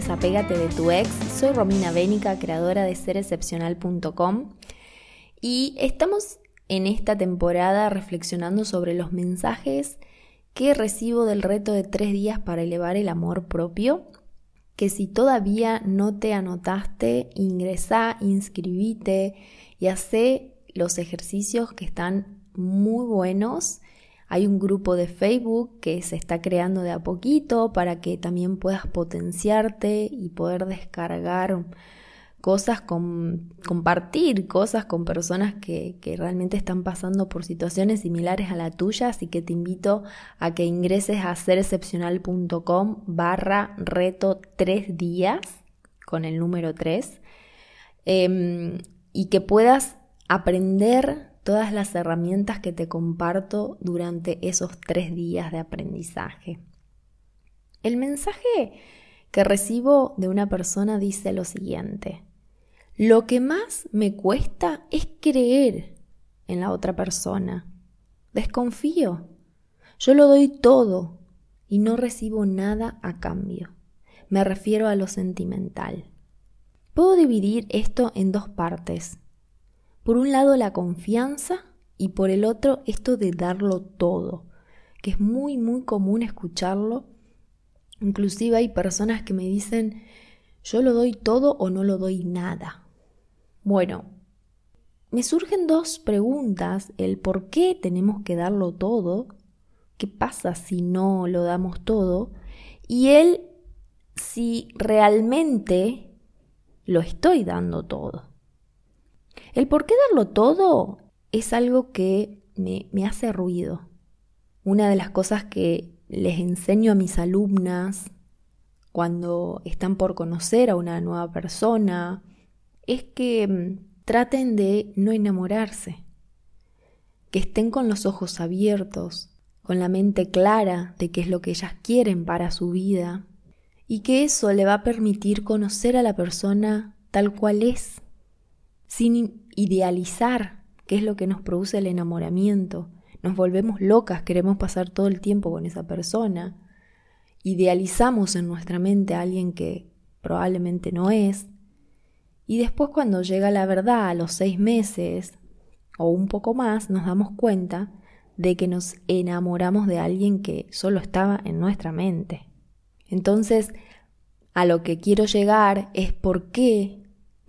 Desapégate de tu ex. Soy Romina Bénica, creadora de serexcepcional.com y estamos en esta temporada reflexionando sobre los mensajes que recibo del reto de tres días para elevar el amor propio. Que si todavía no te anotaste, ingresa, inscribite y hace los ejercicios que están muy buenos. Hay un grupo de Facebook que se está creando de a poquito para que también puedas potenciarte y poder descargar cosas con compartir cosas con personas que, realmente están pasando por situaciones similares a la tuya, así que te invito a que ingreses a serexcepcional.com barra reto tres días con el número 3 em, y que puedas aprender todas las herramientas que te comparto durante esos tres días de aprendizaje. El mensaje que recibo de una persona dice lo siguiente. Lo que más me cuesta es creer en la otra persona. Desconfío. Yo lo doy todo y no recibo nada a cambio. Me refiero a lo sentimental. Puedo dividir esto en dos partes. Por un lado la confianza y por el otro esto de darlo todo, que es muy muy común escucharlo. Inclusive hay personas que me dicen yo lo doy todo o no lo doy nada. Bueno, me surgen dos preguntas, el por qué tenemos que darlo todo, qué pasa si no lo damos todo, y el si realmente lo estoy dando todo. El por qué darlo todo es algo que me, me hace ruido. Una de las cosas que les enseño a mis alumnas cuando están por conocer a una nueva persona es que mm, traten de no enamorarse, que estén con los ojos abiertos, con la mente clara de qué es lo que ellas quieren para su vida y que eso le va a permitir conocer a la persona tal cual es, sin idealizar qué es lo que nos produce el enamoramiento. Nos volvemos locas, queremos pasar todo el tiempo con esa persona. Idealizamos en nuestra mente a alguien que probablemente no es y después cuando llega la verdad a los seis meses o un poco más, nos damos cuenta de que nos enamoramos de alguien que solo estaba en nuestra mente. Entonces, a lo que quiero llegar es por qué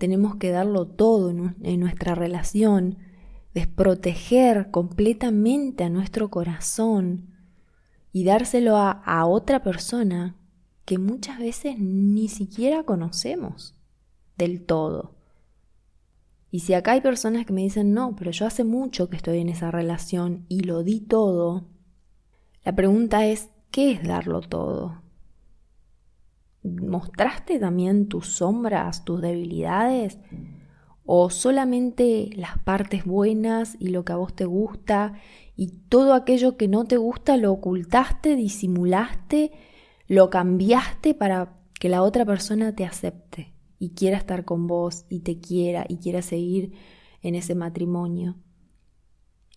tenemos que darlo todo en nuestra relación, desproteger completamente a nuestro corazón y dárselo a, otra persona que muchas veces ni siquiera conocemos del todo. Y si acá hay personas que me dicen, no, pero yo hace mucho que estoy en esa relación y lo di todo, la pregunta es, ¿qué es darlo todo? ¿Mostraste también tus sombras, tus debilidades? ¿O solamente las partes buenas y lo que a vos te gusta y todo aquello que no te gusta lo ocultaste, disimulaste, lo cambiaste para que la otra persona te acepte? y quiera estar con vos y te quiera y quiera seguir en ese matrimonio.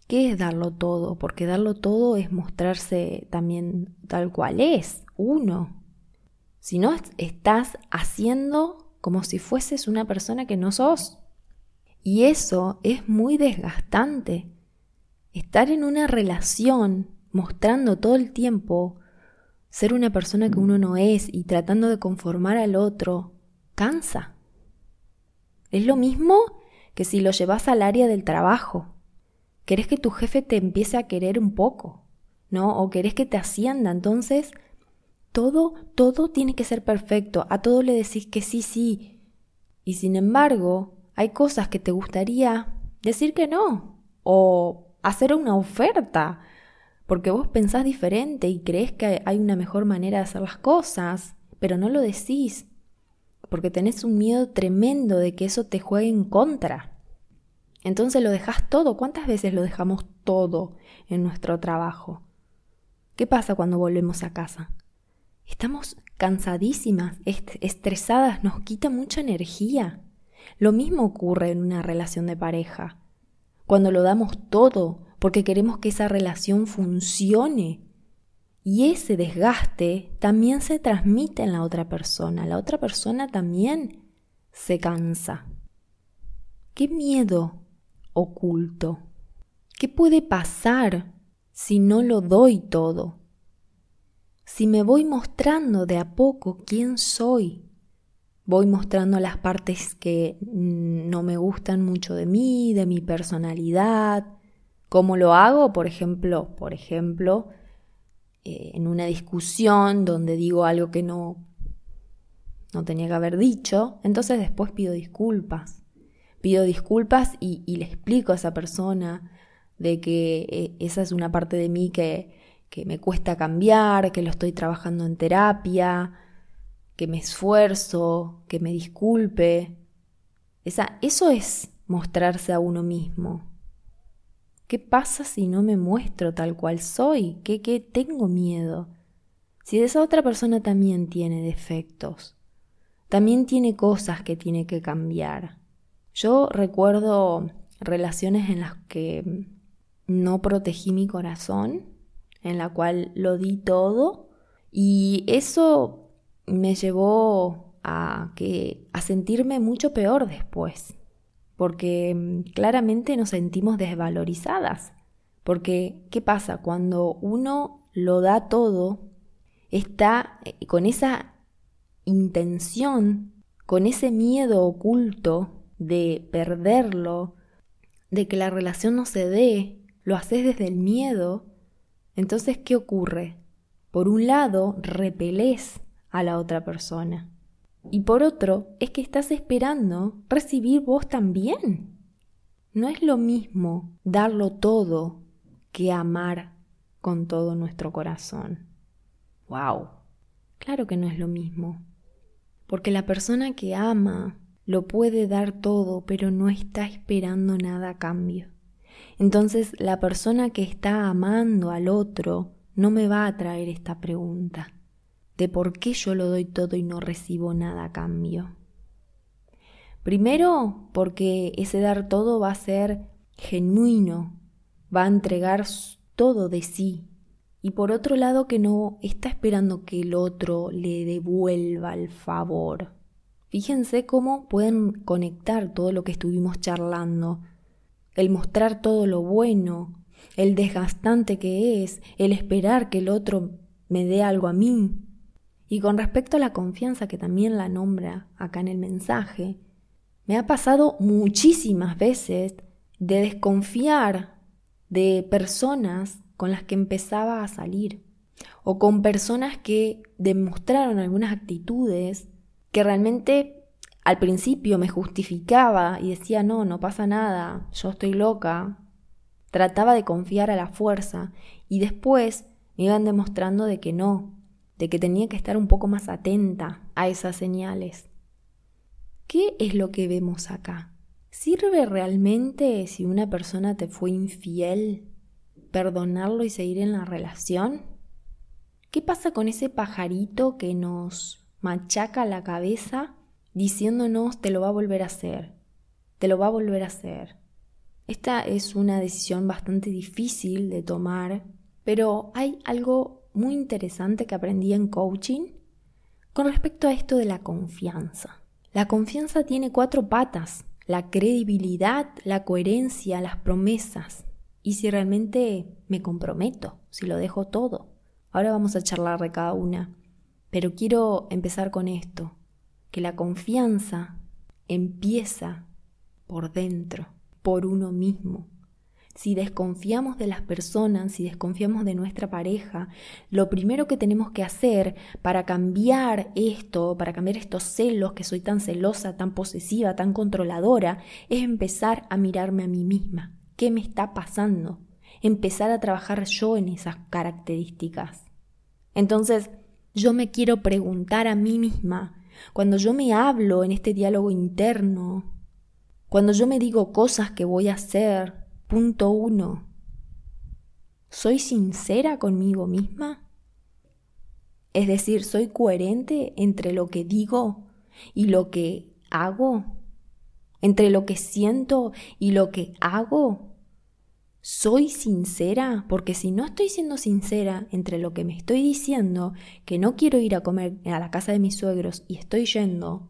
¿Qué es darlo todo? Porque darlo todo es mostrarse también tal cual es, uno. Si no, estás haciendo como si fueses una persona que no sos. Y eso es muy desgastante. Estar en una relación mostrando todo el tiempo ser una persona que uno no es y tratando de conformar al otro cansa. Es lo mismo que si lo llevas al área del trabajo. Querés que tu jefe te empiece a querer un poco, ¿no? O querés que te ascienda. Entonces, Todo, todo tiene que ser perfecto, a todo le decís que sí, sí. Y sin embargo, hay cosas que te gustaría decir que no, o hacer una oferta, porque vos pensás diferente y crees que hay una mejor manera de hacer las cosas, pero no lo decís, porque tenés un miedo tremendo de que eso te juegue en contra. Entonces lo dejas todo. ¿Cuántas veces lo dejamos todo en nuestro trabajo? ¿Qué pasa cuando volvemos a casa? Estamos cansadísimas, estresadas, nos quita mucha energía. Lo mismo ocurre en una relación de pareja. Cuando lo damos todo porque queremos que esa relación funcione. Y ese desgaste también se transmite en la otra persona. La otra persona también se cansa. ¿Qué miedo oculto? ¿Qué puede pasar si no lo doy todo? Si me voy mostrando de a poco quién soy, voy mostrando las partes que no me gustan mucho de mí, de mi personalidad, ¿Cómo lo hago? Por ejemplo, por ejemplo, eh, en una discusión donde digo algo que no, no tenía que haber dicho, entonces después pido disculpas. Pido disculpas y, le explico a esa persona de que eh, esa es una parte de mí que, que me cuesta cambiar, que lo estoy trabajando en terapia, que me esfuerzo, que me disculpe. Esa, eso es mostrarse a uno mismo. ¿Qué pasa si no me muestro tal cual soy? ¿Qué, qué tengo miedo? Si esa otra persona también tiene defectos, también tiene cosas que tiene que cambiar. Yo recuerdo relaciones en las que no protegí mi corazón, en la cual lo di todo y eso me llevó a que a sentirme mucho peor después porque mm, claramente nos sentimos desvalorizadas. Porque, ¿qué pasa? Cuando uno lo da todo, está eh, con esa intención, con ese miedo oculto de perderlo, de que la relación no se dé, lo haces desde el miedo, entonces, ¿qué ocurre? Por un lado, repelés a la otra persona. Y por otro, es que estás esperando recibir vos también. No es lo mismo darlo todo que amar con todo nuestro corazón. ¡Wow! Claro que no es lo mismo. Porque la persona que ama lo puede dar todo, pero no está esperando nada a cambio. Entonces la persona que está amando al otro no me va a traer esta pregunta de por qué yo lo doy todo y no recibo nada a cambio. Primero, porque ese dar todo va a ser genuino, va a entregar todo de sí. Y por otro lado, que no está esperando que el otro le devuelva el favor. Fíjense cómo pueden conectar todo lo que estuvimos charlando. El mostrar todo lo bueno, el desgastante que es, el esperar que el otro me dé algo a mí, y con respecto a la confianza que también la nombra acá en el mensaje, me ha pasado muchísimas veces de desconfiar de personas con las que empezaba a salir o con personas que demostraron algunas actitudes que realmente al principio me justificaba y decía no, no pasa nada, yo estoy loca. Trataba de confiar a la fuerza y después me iban demostrando de que no, de que tenía que estar un poco más atenta a esas señales. ¿Qué es lo que vemos acá? ¿Sirve realmente si una persona te fue infiel perdonarlo y seguir en la relación? ¿Qué pasa con ese pajarito que nos machaca la cabeza diciéndonos te lo va a volver a hacer, te lo va a volver a hacer? Esta es una decisión bastante difícil de tomar, pero hay algo muy interesante que aprendí en coaching con respecto a esto de la confianza. La confianza tiene cuatro patas, la credibilidad, la coherencia, las promesas. Y si realmente me comprometo, si lo dejo todo. Ahora vamos a charlar de cada una. Pero quiero empezar con esto, que la confianza empieza por dentro, por uno mismo. si desconfiamos de las personas, si desconfiamos de nuestra pareja, lo primero que tenemos que hacer para cambiar esto, para cambiar estos celos, que soy tan celosa, tan posesiva, tan controladora, es empezar a mirarme a mí misma. ¿Qué me está pasando? Empezar a trabajar yo en esas características. Entonces, yo me quiero preguntar a mí misma, cuando yo me hablo en este diálogo interno, cuando yo me digo cosas que voy a hacer, Punto uno. ¿Soy sincera conmigo misma? Es decir, ¿soy coherente entre lo que digo y lo que hago? ¿Entre lo que siento y lo que hago? ¿Soy sincera? Porque si no estoy siendo sincera entre lo que me estoy diciendo, que no quiero ir a comer a la casa de mis suegros y estoy yendo,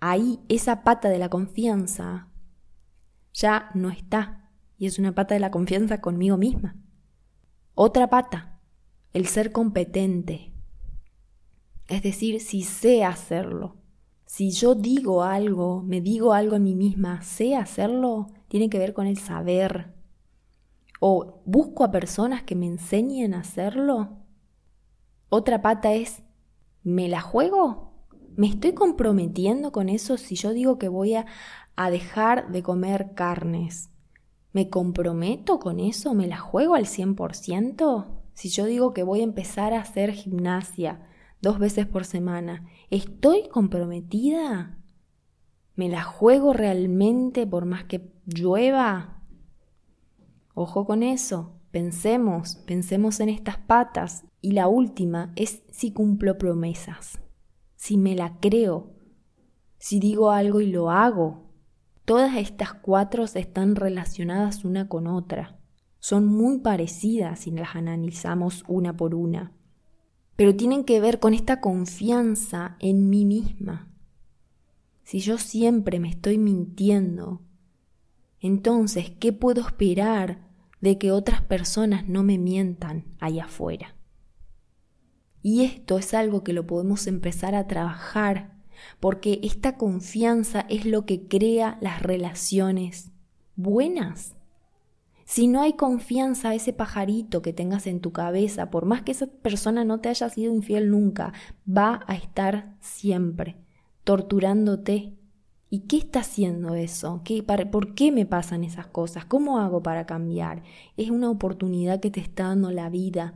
ahí esa pata de la confianza ya no está y es una pata de la confianza conmigo misma. Otra pata, el ser competente. Es decir, si sé hacerlo. Si yo digo algo, me digo algo a mí misma, sé hacerlo, tiene que ver con el saber. O busco a personas que me enseñen a hacerlo. Otra pata es, ¿me la juego? ¿Me estoy comprometiendo con eso si yo digo que voy a, a dejar de comer carnes? ¿Me comprometo con eso? ¿Me la juego al 100%? Si yo digo que voy a empezar a hacer gimnasia dos veces por semana, ¿estoy comprometida? ¿Me la juego realmente por más que llueva? Ojo con eso, pensemos, pensemos en estas patas. Y la última es si cumplo promesas, si me la creo, si digo algo y lo hago, Todas estas cuatro están relacionadas una con otra. Son muy parecidas si las analizamos una por una. Pero tienen que ver con esta confianza en mí misma. Si yo siempre me estoy mintiendo, entonces, ¿qué puedo esperar de que otras personas no me mientan allá afuera? Y esto es algo que lo podemos empezar a trabajar porque esta confianza es lo que crea las relaciones buenas. Si no hay confianza ese pajarito que tengas en tu cabeza, por más que esa persona no te haya sido infiel nunca, va a estar siempre torturándote. ¿Y qué está haciendo eso? ¿Qué, ¿Por qué me pasan esas cosas? ¿Cómo hago para cambiar? Es una oportunidad que te está dando la vida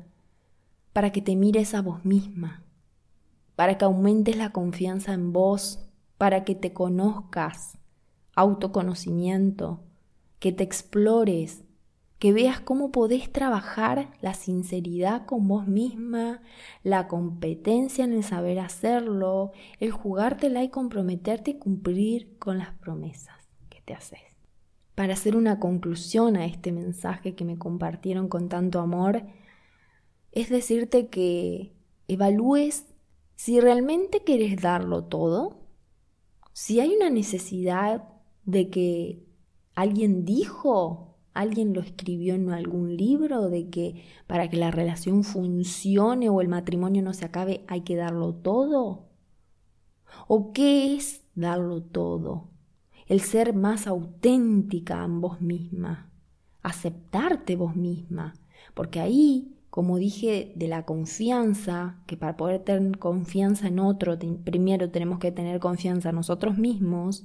para que te mires a vos misma, para que aumentes la confianza en vos, para que te conozcas, autoconocimiento, que te explores, que veas cómo podés trabajar la sinceridad con vos misma, la competencia en el saber hacerlo, el jugártela y comprometerte y cumplir con las promesas que te haces. Para hacer una conclusión a este mensaje que me compartieron con tanto amor, es decirte que evalúes si realmente quieres darlo todo, si hay una necesidad de que alguien dijo, alguien lo escribió en algún libro, de que para que la relación funcione o el matrimonio no se acabe hay que darlo todo. ¿O qué es darlo todo? El ser más auténtica en vos misma, aceptarte vos misma, porque ahí como dije, de la confianza, que para poder tener confianza en otro, primero tenemos que tener confianza en nosotros mismos,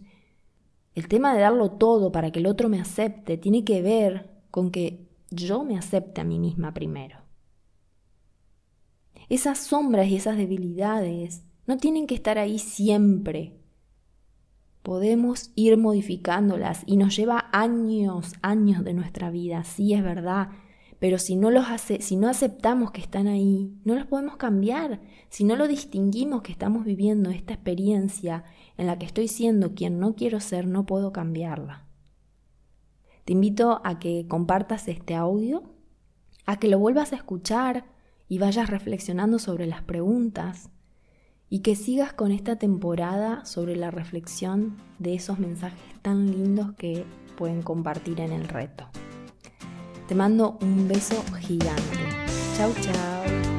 el tema de darlo todo para que el otro me acepte tiene que ver con que yo me acepte a mí misma primero. Esas sombras y esas debilidades no tienen que estar ahí siempre. Podemos ir modificándolas y nos lleva años, años de nuestra vida, sí es verdad, pero si no los hace, si no aceptamos que están ahí, no los podemos cambiar. Si no lo distinguimos que estamos viviendo esta experiencia en la que estoy siendo quien no quiero ser, no puedo cambiarla. Te invito a que compartas este audio, a que lo vuelvas a escuchar y vayas reflexionando sobre las preguntas y que sigas con esta temporada sobre la reflexión de esos mensajes tan lindos que pueden compartir en el reto. Te mando un beso gigante. Chau, chau.